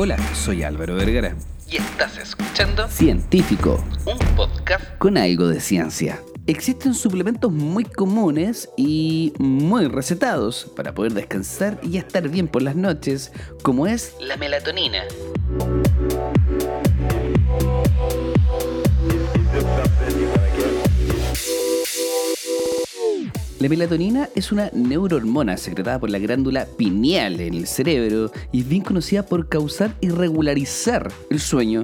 Hola, soy Álvaro Vergara. Y estás escuchando Científico, un podcast con algo de ciencia. Existen suplementos muy comunes y muy recetados para poder descansar y estar bien por las noches, como es la melatonina. La melatonina es una neurohormona secretada por la glándula pineal en el cerebro y es bien conocida por causar y regularizar el sueño.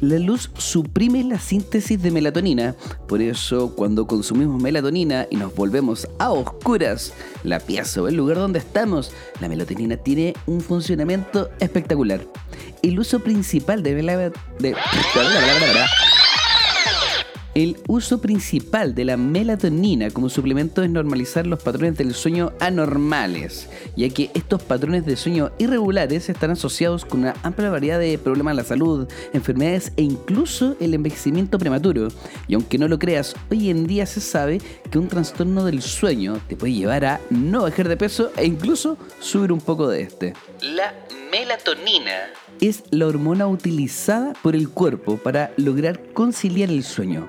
La luz suprime la síntesis de melatonina, por eso cuando consumimos melatonina y nos volvemos a oscuras, la pieza o el lugar donde estamos, la melatonina tiene un funcionamiento espectacular. El uso principal de, de el uso principal de la melatonina como suplemento es normalizar los patrones del sueño anormales, ya que estos patrones de sueño irregulares están asociados con una amplia variedad de problemas de la salud, enfermedades e incluso el envejecimiento prematuro. Y aunque no lo creas, hoy en día se sabe que un trastorno del sueño te puede llevar a no bajar de peso e incluso subir un poco de este. La melatonina es la hormona utilizada por el cuerpo para lograr conciliar el sueño.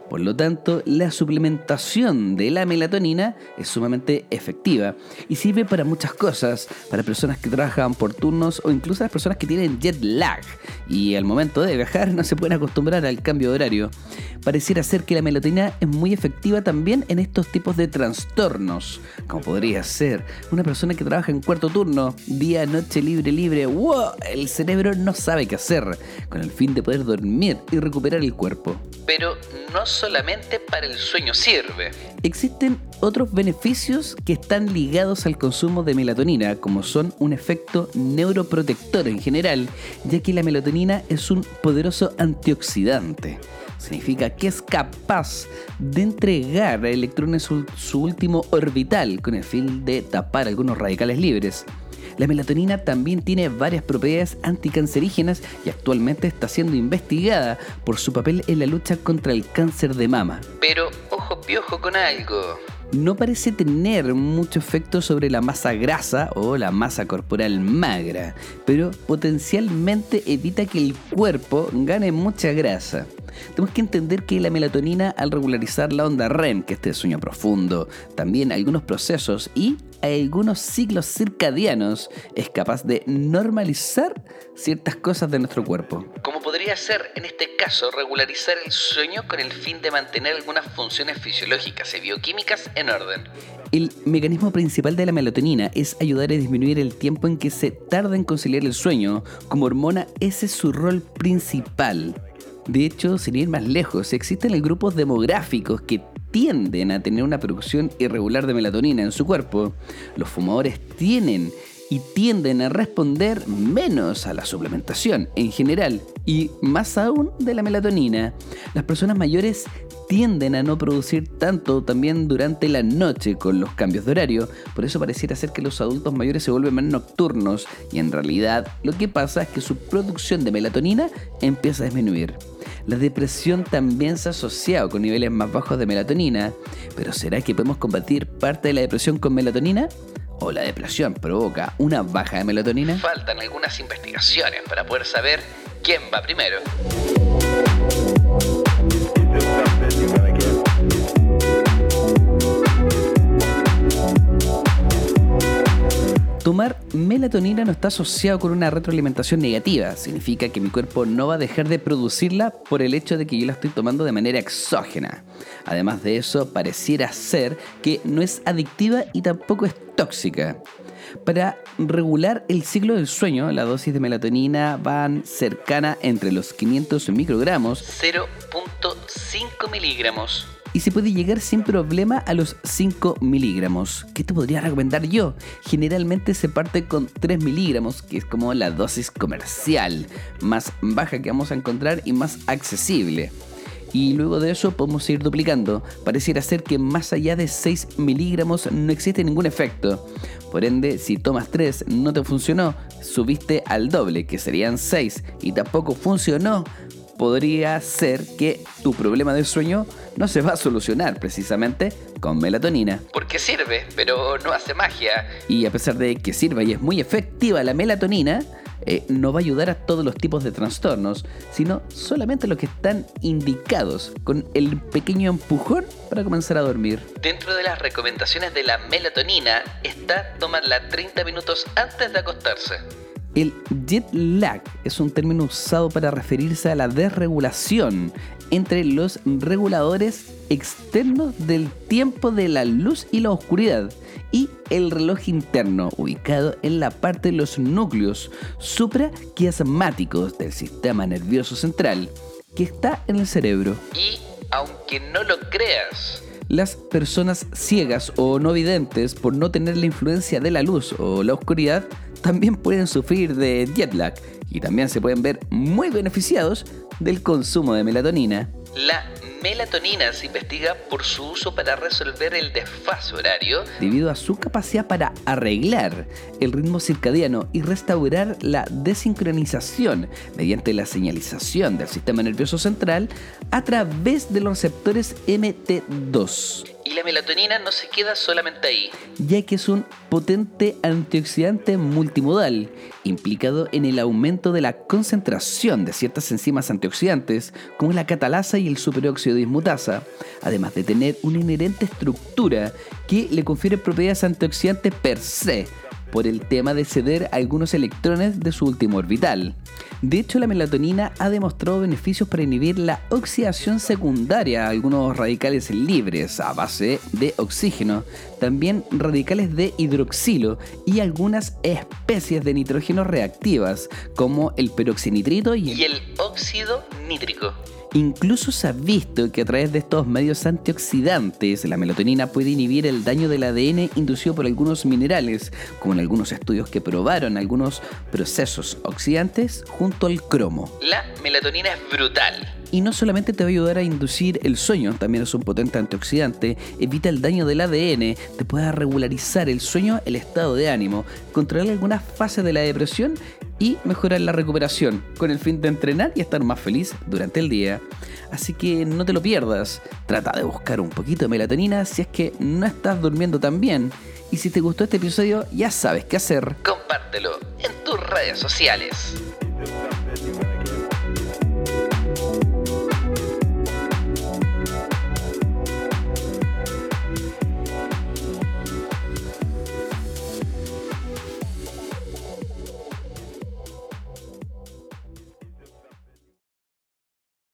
Por lo tanto, la suplementación de la melatonina es sumamente efectiva y sirve para muchas cosas, para personas que trabajan por turnos o incluso las personas que tienen jet lag y al momento de viajar no se pueden acostumbrar al cambio de horario. Pareciera ser que la melatonina es muy efectiva también en estos tipos de trastornos, como podría ser una persona que trabaja en cuarto turno, día, noche, libre, libre, ¡wow! El cerebro no sabe qué hacer, con el fin de poder dormir y recuperar el cuerpo. Pero no solamente para el sueño sirve. Existen otros beneficios que están ligados al consumo de melatonina, como son un efecto neuroprotector en general, ya que la melatonina es un poderoso antioxidante. Significa que es capaz de entregar a electrones su, su último orbital con el fin de tapar algunos radicales libres. La melatonina también tiene varias propiedades anticancerígenas y actualmente está siendo investigada por su papel en la lucha contra el cáncer de mama. Pero ojo piojo con algo. No parece tener mucho efecto sobre la masa grasa o la masa corporal magra, pero potencialmente evita que el cuerpo gane mucha grasa. Tenemos que entender que la melatonina al regularizar la onda REM, que es este sueño profundo, también algunos procesos y algunos ciclos circadianos es capaz de normalizar ciertas cosas de nuestro cuerpo. Como podría ser, en este caso, regularizar el sueño con el fin de mantener algunas funciones fisiológicas y bioquímicas en orden. El mecanismo principal de la melatonina es ayudar a disminuir el tiempo en que se tarda en conciliar el sueño. Como hormona, ese es su rol principal. De hecho, sin ir más lejos, existen grupos demográficos que tienden a tener una producción irregular de melatonina en su cuerpo. Los fumadores tienen y tienden a responder menos a la suplementación en general y más aún de la melatonina. Las personas mayores tienden a no producir tanto también durante la noche con los cambios de horario, por eso pareciera ser que los adultos mayores se vuelven más nocturnos y en realidad lo que pasa es que su producción de melatonina empieza a disminuir. La depresión también se ha asociado con niveles más bajos de melatonina, pero ¿será que podemos combatir parte de la depresión con melatonina? ¿O la depresión provoca una baja de melatonina? Faltan algunas investigaciones para poder saber quién va primero. Tomar melatonina no está asociado con una retroalimentación negativa. Significa que mi cuerpo no va a dejar de producirla por el hecho de que yo la estoy tomando de manera exógena. Además de eso, pareciera ser que no es adictiva y tampoco es tóxica. Para regular el ciclo del sueño, la dosis de melatonina van cercana entre los 500 microgramos 0.5 miligramos y se puede llegar sin problema a los 5 miligramos. ¿Qué te podría recomendar yo? Generalmente se parte con 3 miligramos, que es como la dosis comercial, más baja que vamos a encontrar y más accesible. Y luego de eso podemos ir duplicando. Pareciera ser que más allá de 6 miligramos no existe ningún efecto. Por ende, si tomas 3 no te funcionó, subiste al doble, que serían 6, y tampoco funcionó, podría ser que tu problema de sueño no se va a solucionar precisamente con melatonina. Porque sirve, pero no hace magia. Y a pesar de que sirva y es muy efectiva la melatonina, eh, no va a ayudar a todos los tipos de trastornos, sino solamente los que están indicados, con el pequeño empujón para comenzar a dormir. Dentro de las recomendaciones de la melatonina está tomarla 30 minutos antes de acostarse. El jet lag es un término usado para referirse a la desregulación entre los reguladores externos del tiempo de la luz y la oscuridad y el reloj interno ubicado en la parte de los núcleos supraquiasmáticos del sistema nervioso central que está en el cerebro. Y aunque no lo creas, las personas ciegas o no videntes por no tener la influencia de la luz o la oscuridad también pueden sufrir de jet lag y también se pueden ver muy beneficiados del consumo de melatonina. La melatonina se investiga por su uso para resolver el desfase horario debido a su capacidad para arreglar el ritmo circadiano y restaurar la desincronización mediante la señalización del sistema nervioso central a través de los receptores MT2. Y la melatonina no se queda solamente ahí. Ya que es un potente antioxidante multimodal, implicado en el aumento de la concentración de ciertas enzimas antioxidantes, como la catalasa y el superóxido dismutasa, además de tener una inherente estructura que le confiere propiedades antioxidantes per se, por el tema de ceder algunos electrones de su último orbital. De hecho, la melatonina ha demostrado beneficios para inhibir la oxidación secundaria a algunos radicales libres a base de oxígeno, también radicales de hidroxilo y algunas especies de nitrógeno reactivas, como el peroxinitrito y y el óxido nítrico. Incluso se ha visto que a través de estos medios antioxidantes, la melatonina puede inhibir el daño del ADN inducido por algunos minerales, como en algunos estudios que probaron algunos procesos oxidantes junto al cromo. La melatonina es brutal. Y no solamente te va a ayudar a inducir el sueño, también es un potente antioxidante, evita el daño del ADN, te puede regularizar el sueño, el estado de ánimo, controlar algunas fases de la depresión y mejorar la recuperación, con el fin de entrenar y estar más feliz durante el día. Así que no te lo pierdas, trata de buscar un poquito de melatonina si es que no estás durmiendo tan bien. Y si te gustó este episodio, ya sabes qué hacer. Compártelo en tus redes sociales.